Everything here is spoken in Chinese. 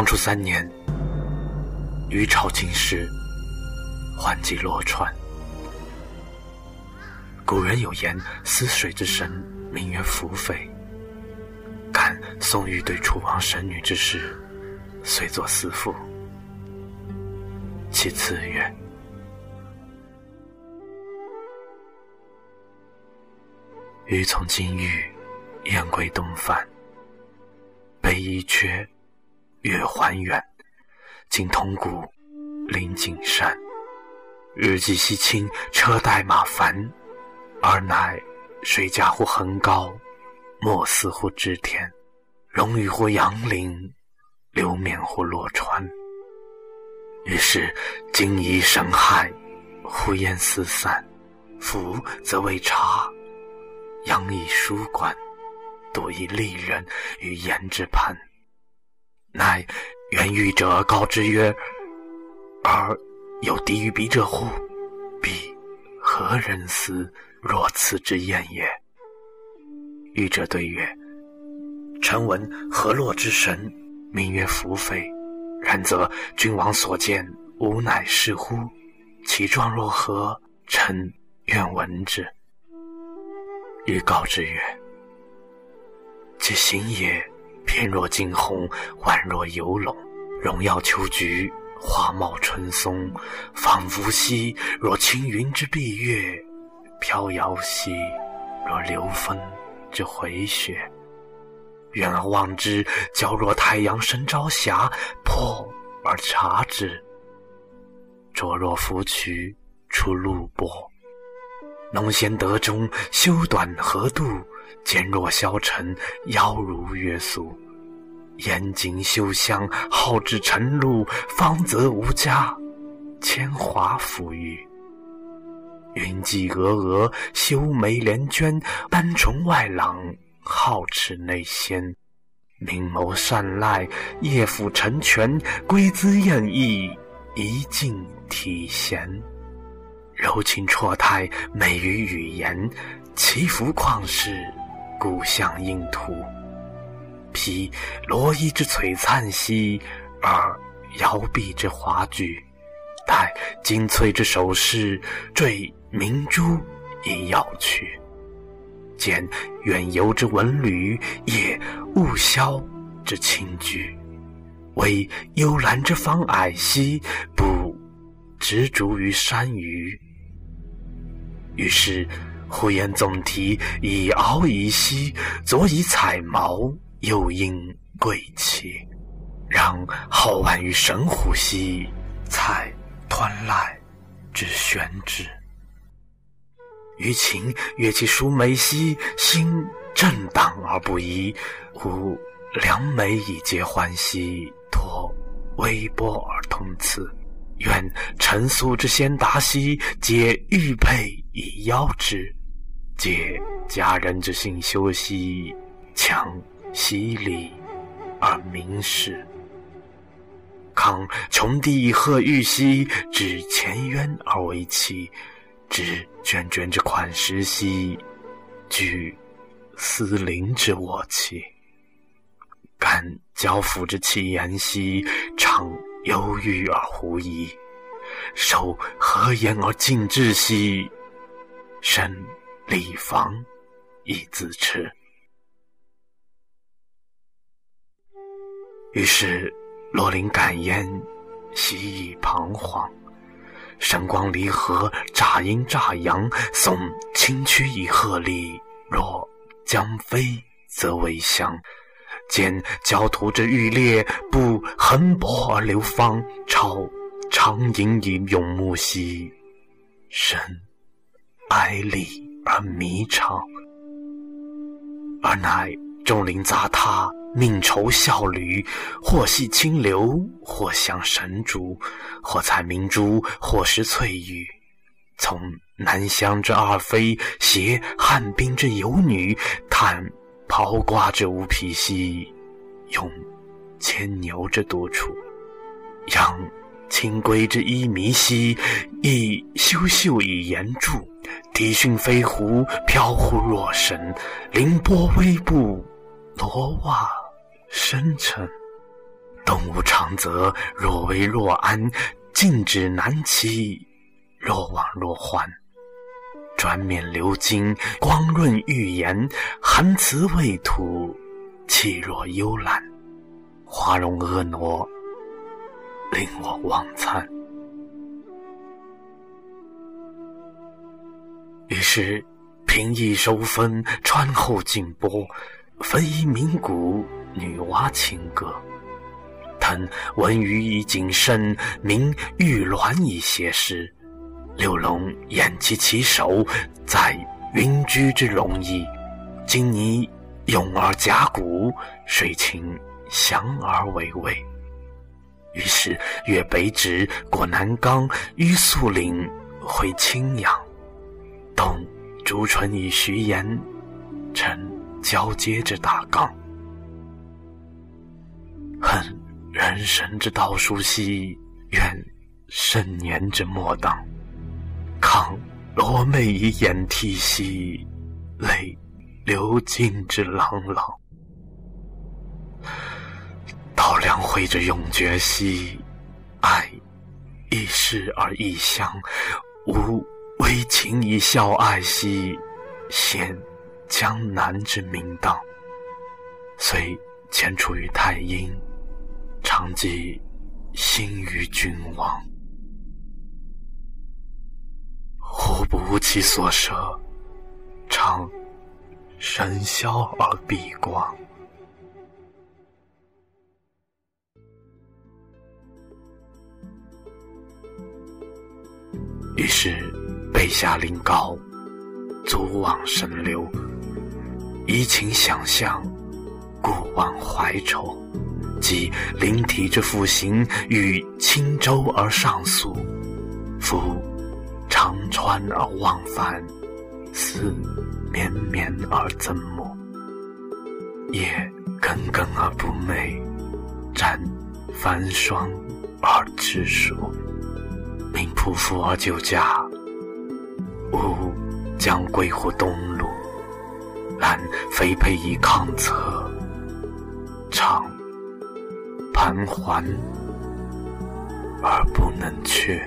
当初三年，余朝进士，还籍洛川。古人有言：“思水之神，名曰宓妃。”感宋玉对楚王神女之事，遂作思赋。其次曰：“鱼从金玉，燕归东返。北夷阙，月还远。今通古，临景山。日既西倾，车带马烦。尔乃水驾乎横高，莫似乎织田。荣辱乎杨陵，流绵乎洛川。”于是惊疑神骇，呼烟四散。夫则为茶，阳以书馆，笃以利人于言之畔。乃原欲者告之曰：“而有敌于彼者乎？彼何人思若此之言也？”欲者对曰：“臣闻河洛之神，名曰宓妃。”然则君王所见，吾乃是乎？其状若何？臣愿闻之。欲告之曰：“其行也，翩若惊鸿，宛若游龙，荣耀秋菊，花茂春松，仿佛兮若轻云之蔽月，飘摇兮若流风之回雪。”远而望之，皎若太阳升朝霞；破而察之，灼若芙蕖出露波。浓鲜德中，修短合度；坚若削沉，腰如月素。严谨修香，好至晨露，芳泽无加，铅华馥郁。云髻峨峨，修眉连娟，斑重外朗。皓齿内鲜，明眸善睐，夜抚成泉，归姿艳逸，一静体闲。柔情绰态，美于语言，其服旷世，故乡印图。披罗衣之璀璨兮，而摇臂之华举，戴金翠之首饰，缀明珠以耀躯。见远游之文旅，也雾霄之清居，为幽兰之芳霭兮，不执着于山隅。于是呼言总提，以敖以兮，左以彩毛，右应贵气，让好玩于神虎兮，采湍赖之玄之。于情悦其淑美兮，心震荡而不移。吾良美以结欢兮，托微波而通次。愿陈苏之先达兮，皆玉佩以邀之；皆佳人之性修兮，强犀礼而明示。康穷帝以贺玉兮，指前渊而为妻。知涓涓之款时兮，具丝绫之卧气；感交付之气言兮，常忧郁而狐疑；守和颜而敬之兮，身礼防以自持。于是罗琳感焉，喜以彷徨。神光离合，乍阴乍阳；送清曲以鹤唳。若将飞，则为香。见焦土之欲裂，不横薄而流芳；超长吟以咏木兮，深哀厉而弥长。而乃众灵杂沓。命愁笑侣，或系清流，或向神竹，或采明珠，或食翠玉。从南乡之二妃，携汉滨之游女，叹刨瓜之无皮兮，用牵牛之独处，养清规之衣靡兮，亦修秀以言著。笛讯飞狐，飘忽若神，凌波微步，罗袜。深沉，东吴长泽，若为若安，静止难期，若往若还。转面流金，光润玉颜，含词未吐，气若幽兰。花容婀娜，令我忘餐。于是平易收分，穿后静波，分一名古女娲情歌。腾文鱼以谨慎，明玉鸾以写诗。六龙偃其其首，在云居之龙翼。今你咏而甲骨，水情祥而巍巍。于是越北直，过南冈，于肃岭，回青阳。东朱唇以徐言，成交接之大纲。恨人生之道殊稀，愿盛年之莫当。抗罗眉以掩涕兮，泪流尽之朗朗。稻粱蕙之永绝兮，爱一世而异乡。吾为情以孝爱兮，献江南之名荡。虽潜处于太阴，常寄心于君王。忽不其所舍，常神霄而避光。于是背下临高，足往神流，移情想象，故往怀愁。即灵体之复形，与轻舟而上溯，夫。长川而忘返，思绵绵而增暮。夜耿耿而不寐，沾繁霜而知暑。命仆夫而救驾，吾将归乎东路。然非佩以抗策，常盘桓而不能却。